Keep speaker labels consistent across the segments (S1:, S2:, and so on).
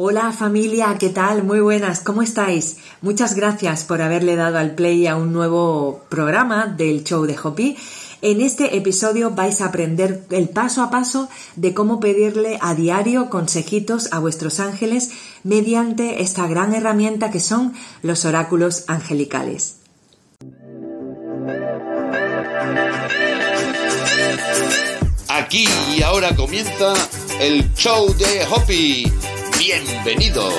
S1: Hola familia, ¿qué tal? Muy buenas, ¿cómo estáis? Muchas gracias por haberle dado al play a un nuevo programa del show de Hopi. En este episodio vais a aprender el paso a paso de cómo pedirle a diario consejitos a vuestros ángeles mediante esta gran herramienta que son los oráculos angelicales.
S2: Aquí y ahora comienza el show de Hopi Bienvenidos.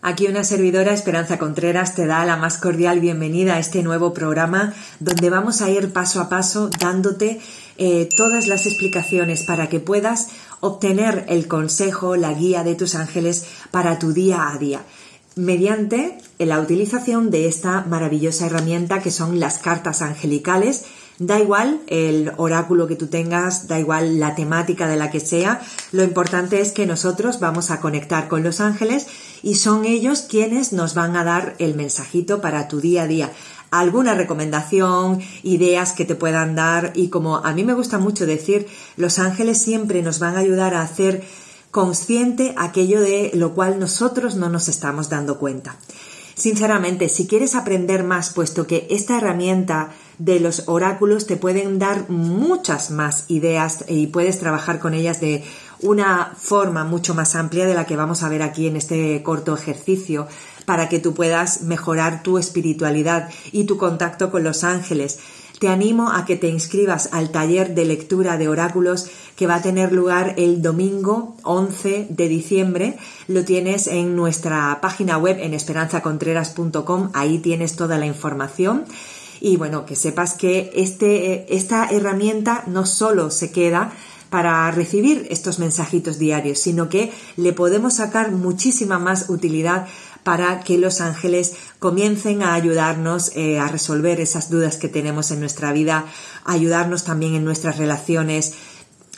S1: Aquí una servidora, Esperanza Contreras, te da la más cordial bienvenida a este nuevo programa donde vamos a ir paso a paso dándote eh, todas las explicaciones para que puedas obtener el consejo, la guía de tus ángeles para tu día a día mediante la utilización de esta maravillosa herramienta que son las cartas angelicales Da igual el oráculo que tú tengas, da igual la temática de la que sea, lo importante es que nosotros vamos a conectar con los ángeles y son ellos quienes nos van a dar el mensajito para tu día a día. Alguna recomendación, ideas que te puedan dar y como a mí me gusta mucho decir, los ángeles siempre nos van a ayudar a hacer consciente aquello de lo cual nosotros no nos estamos dando cuenta. Sinceramente, si quieres aprender más, puesto que esta herramienta de los oráculos te pueden dar muchas más ideas y puedes trabajar con ellas de una forma mucho más amplia de la que vamos a ver aquí en este corto ejercicio para que tú puedas mejorar tu espiritualidad y tu contacto con los ángeles. Te animo a que te inscribas al taller de lectura de oráculos que va a tener lugar el domingo 11 de diciembre. Lo tienes en nuestra página web en esperanzacontreras.com. Ahí tienes toda la información. Y bueno, que sepas que este, esta herramienta no solo se queda para recibir estos mensajitos diarios, sino que le podemos sacar muchísima más utilidad para que los ángeles comiencen a ayudarnos eh, a resolver esas dudas que tenemos en nuestra vida, ayudarnos también en nuestras relaciones,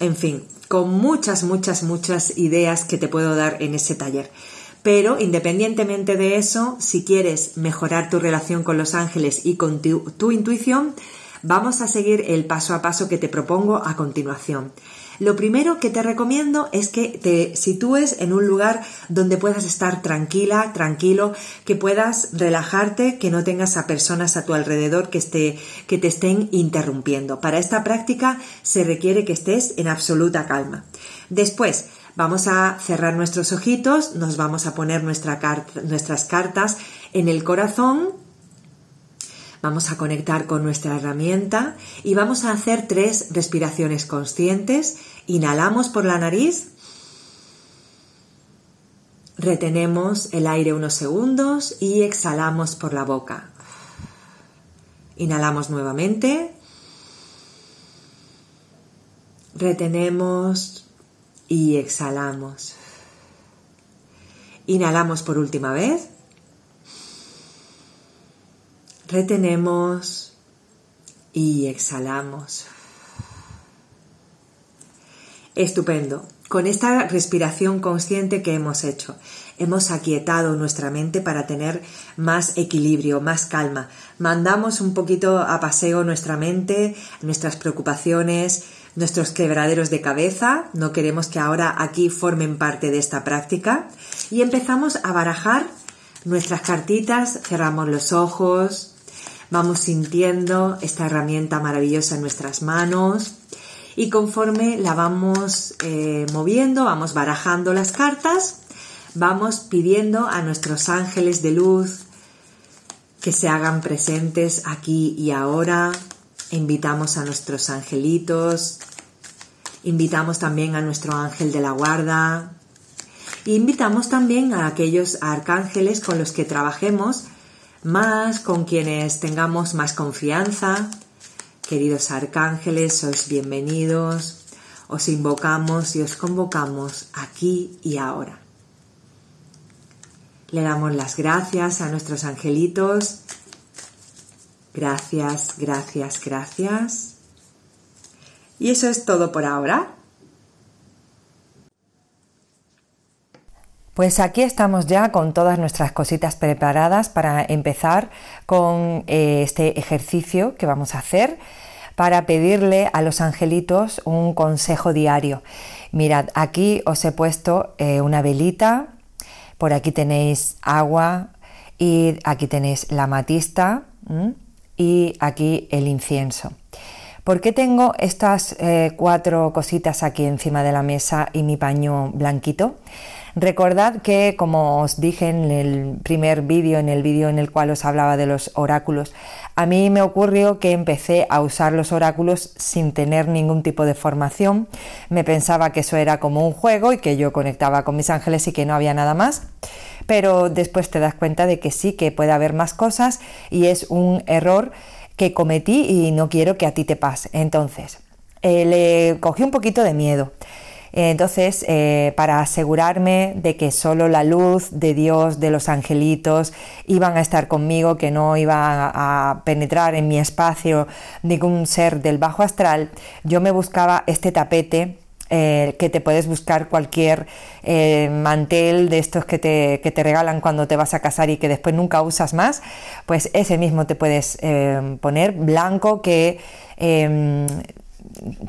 S1: en fin, con muchas, muchas, muchas ideas que te puedo dar en ese taller. Pero independientemente de eso, si quieres mejorar tu relación con los ángeles y con tu, intuición, vamos a seguir el paso a paso que te propongo a continuación. Lo primero que te recomiendo es que te sitúes en un lugar donde puedas estar tranquila, tranquilo, que puedas relajarte, que no tengas a personas a tu alrededor que, esté, que te estén interrumpiendo. Para esta práctica se requiere que estés en absoluta calma. Después, Vamos a cerrar nuestros ojitos, nos vamos a poner nuestras cartas en el corazón, vamos a conectar con nuestra herramienta y vamos a hacer tres respiraciones conscientes. Inhalamos por la nariz, retenemos el aire unos segundos y exhalamos por la boca. Inhalamos nuevamente. Retenemos y exhalamos. Inhalamos por última vez. Retenemos y exhalamos. Estupendo. Con esta respiración consciente que hemos hecho, hemos aquietado nuestra mente para tener más equilibrio, más calma. Mandamos un poquito a paseo nuestra mente, nuestras preocupaciones, nuestros quebraderos de cabeza, no queremos que ahora aquí formen parte de esta práctica. Y empezamos a barajar nuestras cartitas, cerramos los ojos, vamos sintiendo esta herramienta maravillosa en nuestras manos y conforme la vamos eh, moviendo, vamos barajando las cartas, vamos pidiendo a nuestros ángeles de luz que se hagan presentes aquí y ahora, invitamos a nuestros angelitos, invitamos también a nuestro ángel de la guarda, invitamos también a aquellos arcángeles con los que trabajemos más, con quienes tengamos más confianza. Queridos arcángeles, sois bienvenidos, os invocamos y os convocamos aquí y ahora. Le damos las gracias a nuestros angelitos Gracias, gracias, gracias. Y eso es todo por ahora.
S3: Pues aquí estamos ya con todas nuestras cositas preparadas para empezar con eh, este ejercicio que vamos a hacer
S1: para pedirle a los angelitos un consejo diario. Mirad, aquí os he puesto eh, una velita, por aquí tenéis agua y aquí tenéis la matista y aquí el incienso. ¿Por qué tengo estas eh, cuatro cositas aquí encima de la mesa y mi paño blanquito? Recordad que, como os dije en el primer vídeo, en el vídeo en el cual os hablaba de los oráculos, a mí me ocurrió que empecé a usar los oráculos sin tener ningún tipo de formación. Me pensaba que eso era como un juego y que yo conectaba con mis ángeles y que no había nada más. Pero después te das cuenta de que sí, que puede haber más cosas y es un error que cometí y no quiero que a ti te pase. Entonces, eh, le cogí un poquito de miedo. Entonces, eh, para asegurarme de que solo la luz de Dios, de los angelitos, iban a estar conmigo, que no iba a penetrar en mi espacio ningún ser del bajo astral, yo me buscaba este tapete eh, que te puedes buscar cualquier eh, mantel de estos que te, que te, regalan cuando te vas a casar y que después nunca usas más, pues ese mismo te puedes poner blanco que em,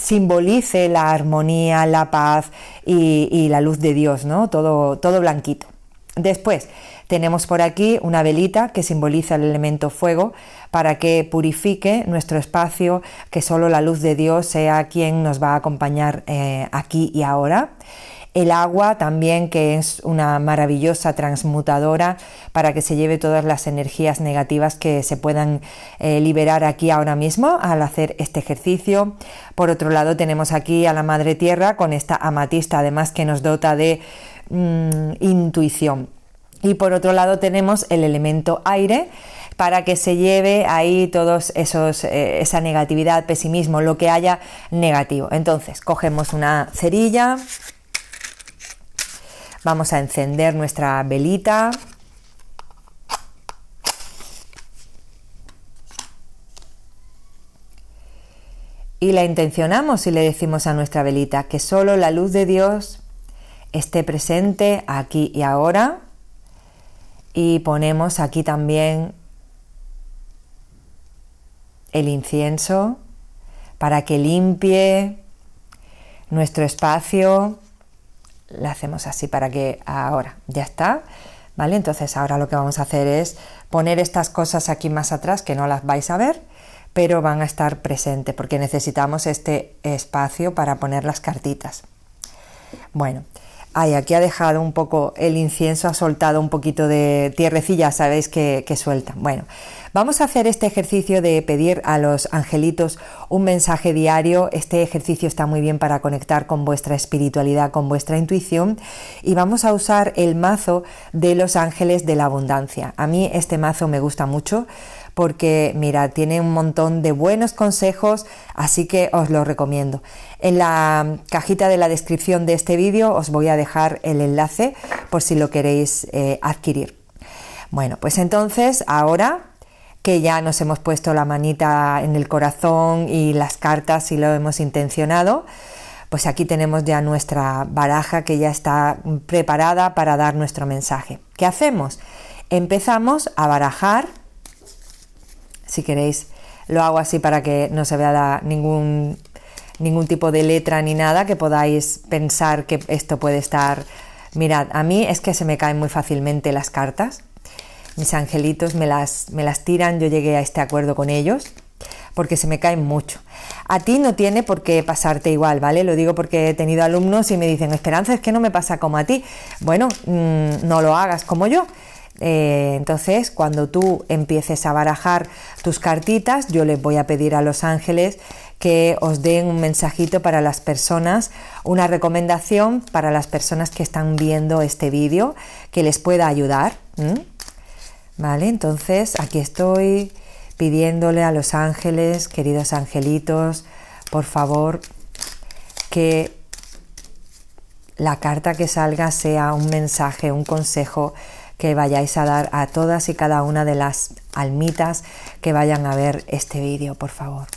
S1: simbolice la armonía, la paz y, la luz de Dios, ¿no? Todo, todo blanquito. Después tenemos por aquí una velita que simboliza el elemento fuego para que purifique nuestro espacio, que solo la luz de Dios sea quien nos va a acompañar eh, aquí y ahora el agua también que es una maravillosa transmutadora para que se lleve todas las energías negativas que se puedan eh, liberar aquí ahora mismo al hacer este ejercicio. Por otro lado tenemos aquí a la Madre Tierra con esta amatista además que nos dota de mm, intuición. Y por otro lado tenemos el elemento aire para que se lleve ahí todos esos eh, esa negatividad, pesimismo, lo que haya negativo. Entonces, cogemos una cerilla, Vamos a encender nuestra velita. Y la intencionamos y le decimos a nuestra velita que solo la luz de Dios esté presente aquí y ahora. Y ponemos aquí también el incienso para que limpie nuestro espacio la hacemos así para que ahora ya está. ¿Vale? Entonces ahora lo que vamos a hacer es poner estas cosas aquí más atrás que no las vais a ver, pero van a estar presentes porque necesitamos este espacio para poner las cartitas. Bueno, Ay, aquí ha dejado un poco el incienso, ha soltado un poquito de tierrecilla, sabéis que, que, suelta. Bueno, vamos a hacer este ejercicio de pedir a los angelitos un mensaje diario. Este ejercicio está muy bien para conectar con vuestra espiritualidad, con vuestra intuición. Y vamos a usar el mazo de los ángeles de la abundancia. A mí este mazo me gusta mucho porque mira, tiene un montón de buenos consejos, así que os lo recomiendo. En la cajita de la descripción de este vídeo os voy a dejar el enlace por si lo queréis eh, adquirir. Bueno, pues entonces ahora que ya nos hemos puesto la manita en el corazón y las cartas y lo hemos intencionado, pues aquí tenemos ya nuestra baraja que ya está preparada para dar nuestro mensaje. ¿Qué hacemos? Empezamos a barajar si queréis lo hago así para que no se vea ningún, ningún tipo de letra ni nada, que podáis pensar que esto puede estar... Mirad, a mí es que se me caen muy fácilmente las cartas. Mis angelitos me las, me las tiran, yo llegué a este acuerdo con ellos porque se me caen mucho. A ti no tiene por qué pasarte igual, ¿vale? Lo digo porque he tenido alumnos y me dicen, Esperanza, es que no me pasa como a ti. Bueno, mm, no lo hagas como yo. Eh, entonces, cuando tú empieces a barajar tus cartitas, yo les voy a pedir a los ángeles que os den un mensajito para las personas, una recomendación para las personas que están viendo este vídeo que les pueda ayudar. Vale, entonces aquí estoy pidiéndole a los ángeles, queridos angelitos, por favor, que la carta que salga sea un mensaje, un consejo que vayáis a dar a todas y cada una de las almitas que vayan a ver este vídeo, por favor.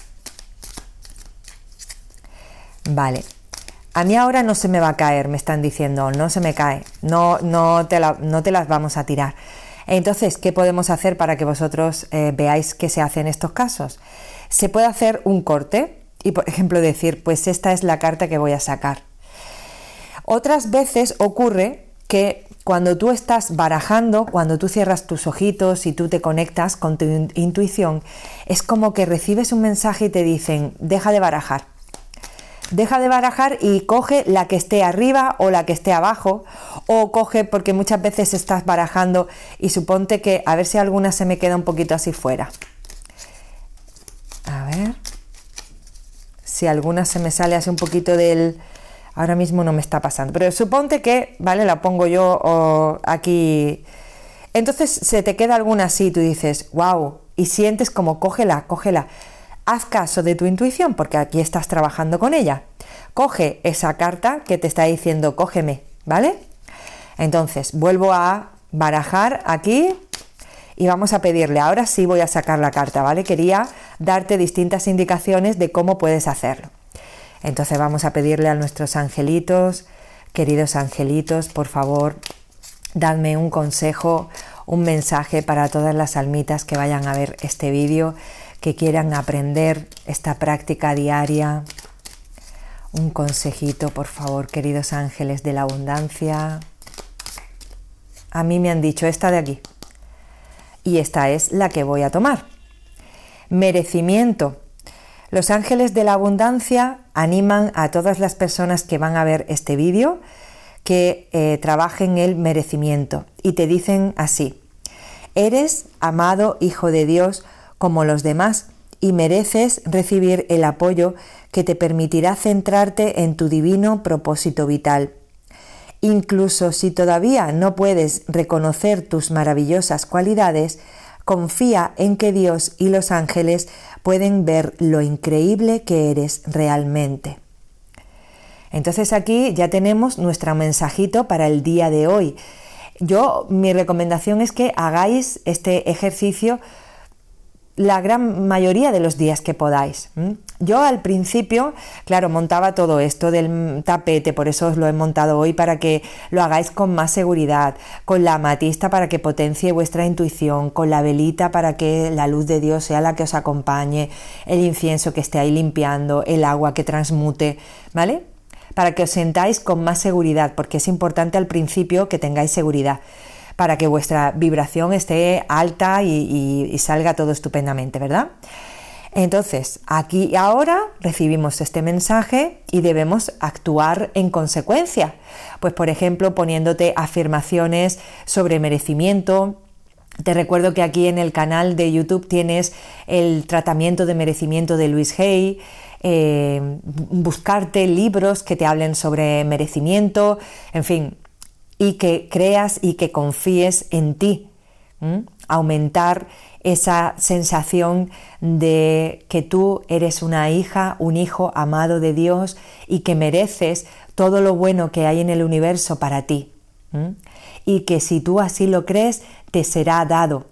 S1: Vale. A mí ahora no se me va a caer, me están diciendo, no se me cae, no, no, te, no te las vamos a tirar. Entonces, ¿qué podemos hacer para que vosotros eh, veáis qué se hace en estos casos? se puede hacer un corte y, por ejemplo, decir, pues esta es la carta que voy a sacar. Otras veces ocurre que cuando tú estás barajando, cuando tú cierras tus ojitos y tú te conectas con tu intuición, es como que recibes un mensaje y te dicen, deja de barajar. Deja de barajar y coge la que esté arriba o la que esté abajo, o coge porque muchas veces estás barajando y suponte que a ver si alguna se me queda un poquito así fuera. A ver. Si alguna se me sale así un poquito del, Ahora mismo no me está pasando, pero suponte que, ¿vale? La pongo yo aquí. Entonces se te queda alguna así, tú dices, wow, y sientes como cógela, cógela. Haz caso de tu intuición, porque aquí estás trabajando con ella. Coge esa carta que te está diciendo, cógeme, ¿vale? Entonces, vuelvo a barajar aquí y vamos a pedirle, ahora sí voy a sacar la carta, ¿vale? Quería darte distintas indicaciones de cómo puedes hacerlo. Entonces vamos a pedirle a nuestros angelitos, queridos angelitos, por favor, dadme un consejo, un mensaje para todas las almitas que vayan a ver este vídeo, que quieran aprender esta práctica diaria. Un consejito, por favor, queridos ángeles de la abundancia. A mí me han dicho esta de aquí. Y esta es la que voy a tomar. Merecimiento. Los ángeles de la abundancia animan a todas las personas que van a ver este vídeo que eh, trabajen el merecimiento y te dicen así, eres amado hijo de Dios como los demás y mereces recibir el apoyo que te permitirá centrarte en tu divino propósito vital. Incluso si todavía no puedes reconocer tus maravillosas cualidades, confía en que Dios y los ángeles pueden ver lo increíble que eres realmente. Entonces aquí ya tenemos nuestro mensajito para el día de hoy. Yo mi recomendación es que hagáis este ejercicio la gran mayoría de los días que podáis. Yo al principio, claro, montaba todo esto del tapete, por eso os lo he montado hoy para que lo hagáis con más seguridad, con la amatista para que potencie vuestra intuición, con la velita para que la luz de Dios sea la que os acompañe, el incienso que esté ahí limpiando, el agua que transmute, ¿vale? Para que os sentáis con más seguridad, porque es importante al principio que tengáis seguridad para que vuestra vibración esté alta y, salga todo estupendamente, ¿verdad? Entonces, aquí y ahora recibimos este mensaje y debemos actuar en consecuencia. Pues, por ejemplo, poniéndote afirmaciones sobre merecimiento. Te recuerdo que aquí en el canal de YouTube tienes el tratamiento de merecimiento de Luis Hay. Eh, buscarte libros que te hablen sobre merecimiento, en fin, y que creas y que confíes en ti. Aumentar esa sensación de que tú eres una hija, un hijo amado de Dios y que mereces todo lo bueno que hay en el universo para ti. Y que si tú así lo crees, te será dado.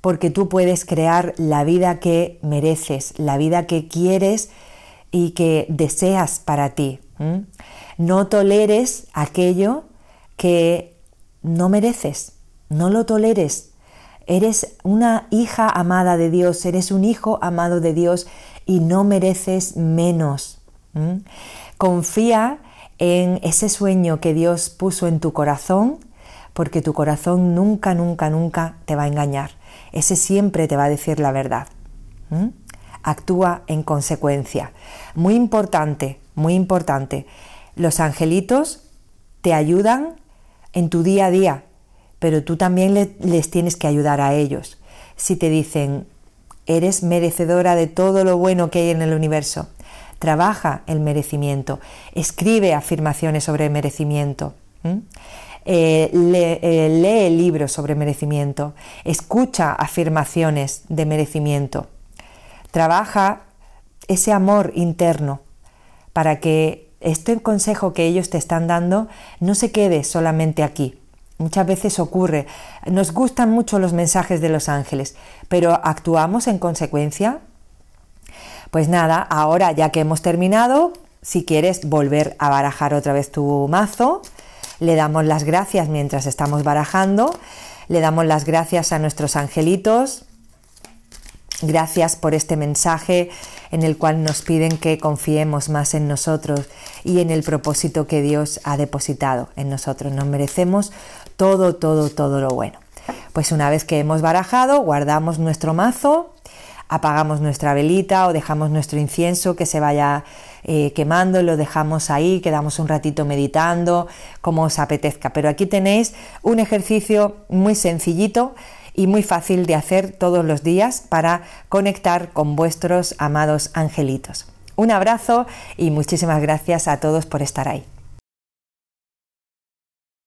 S1: Porque tú puedes crear la vida que mereces, la vida que quieres y que deseas para ti. No toleres aquello que no mereces, no lo toleres. Eres una hija amada de Dios, eres un hijo amado de Dios y no mereces menos. Confía en ese sueño que Dios puso en tu corazón, porque tu corazón nunca, nunca, nunca te va a engañar. Ese siempre te va a decir la verdad. Actúa en consecuencia. Muy importante, muy importante. Los angelitos te ayudan en tu día a día, pero tú también les tienes que ayudar a ellos. Si te dicen, eres merecedora de todo lo bueno que hay en el universo, trabaja el merecimiento, escribe afirmaciones sobre merecimiento. Eh, eh, lee libros sobre merecimiento, escucha afirmaciones de merecimiento, trabaja ese amor interno para que este consejo que ellos te están dando no se quede solamente aquí. Muchas veces ocurre, nos gustan mucho los mensajes de los ángeles, pero ¿actuamos en consecuencia? Pues nada, ahora ya que hemos terminado, si quieres volver a barajar otra vez tu mazo, le damos las gracias mientras estamos barajando, le damos las gracias a nuestros angelitos, Gracias por este mensaje en el cual nos piden que confiemos más en nosotros y en el propósito que Dios ha depositado en nosotros. Nos merecemos todo, todo, todo lo bueno. Pues una vez que hemos barajado, guardamos nuestro mazo, apagamos nuestra velita o dejamos nuestro incienso que se vaya eh, quemando, lo dejamos ahí, quedamos un ratito meditando, como os apetezca. Pero aquí tenéis un ejercicio muy sencillito y muy fácil de hacer todos los días para conectar con vuestros amados angelitos. Un abrazo y muchísimas gracias a todos por estar ahí.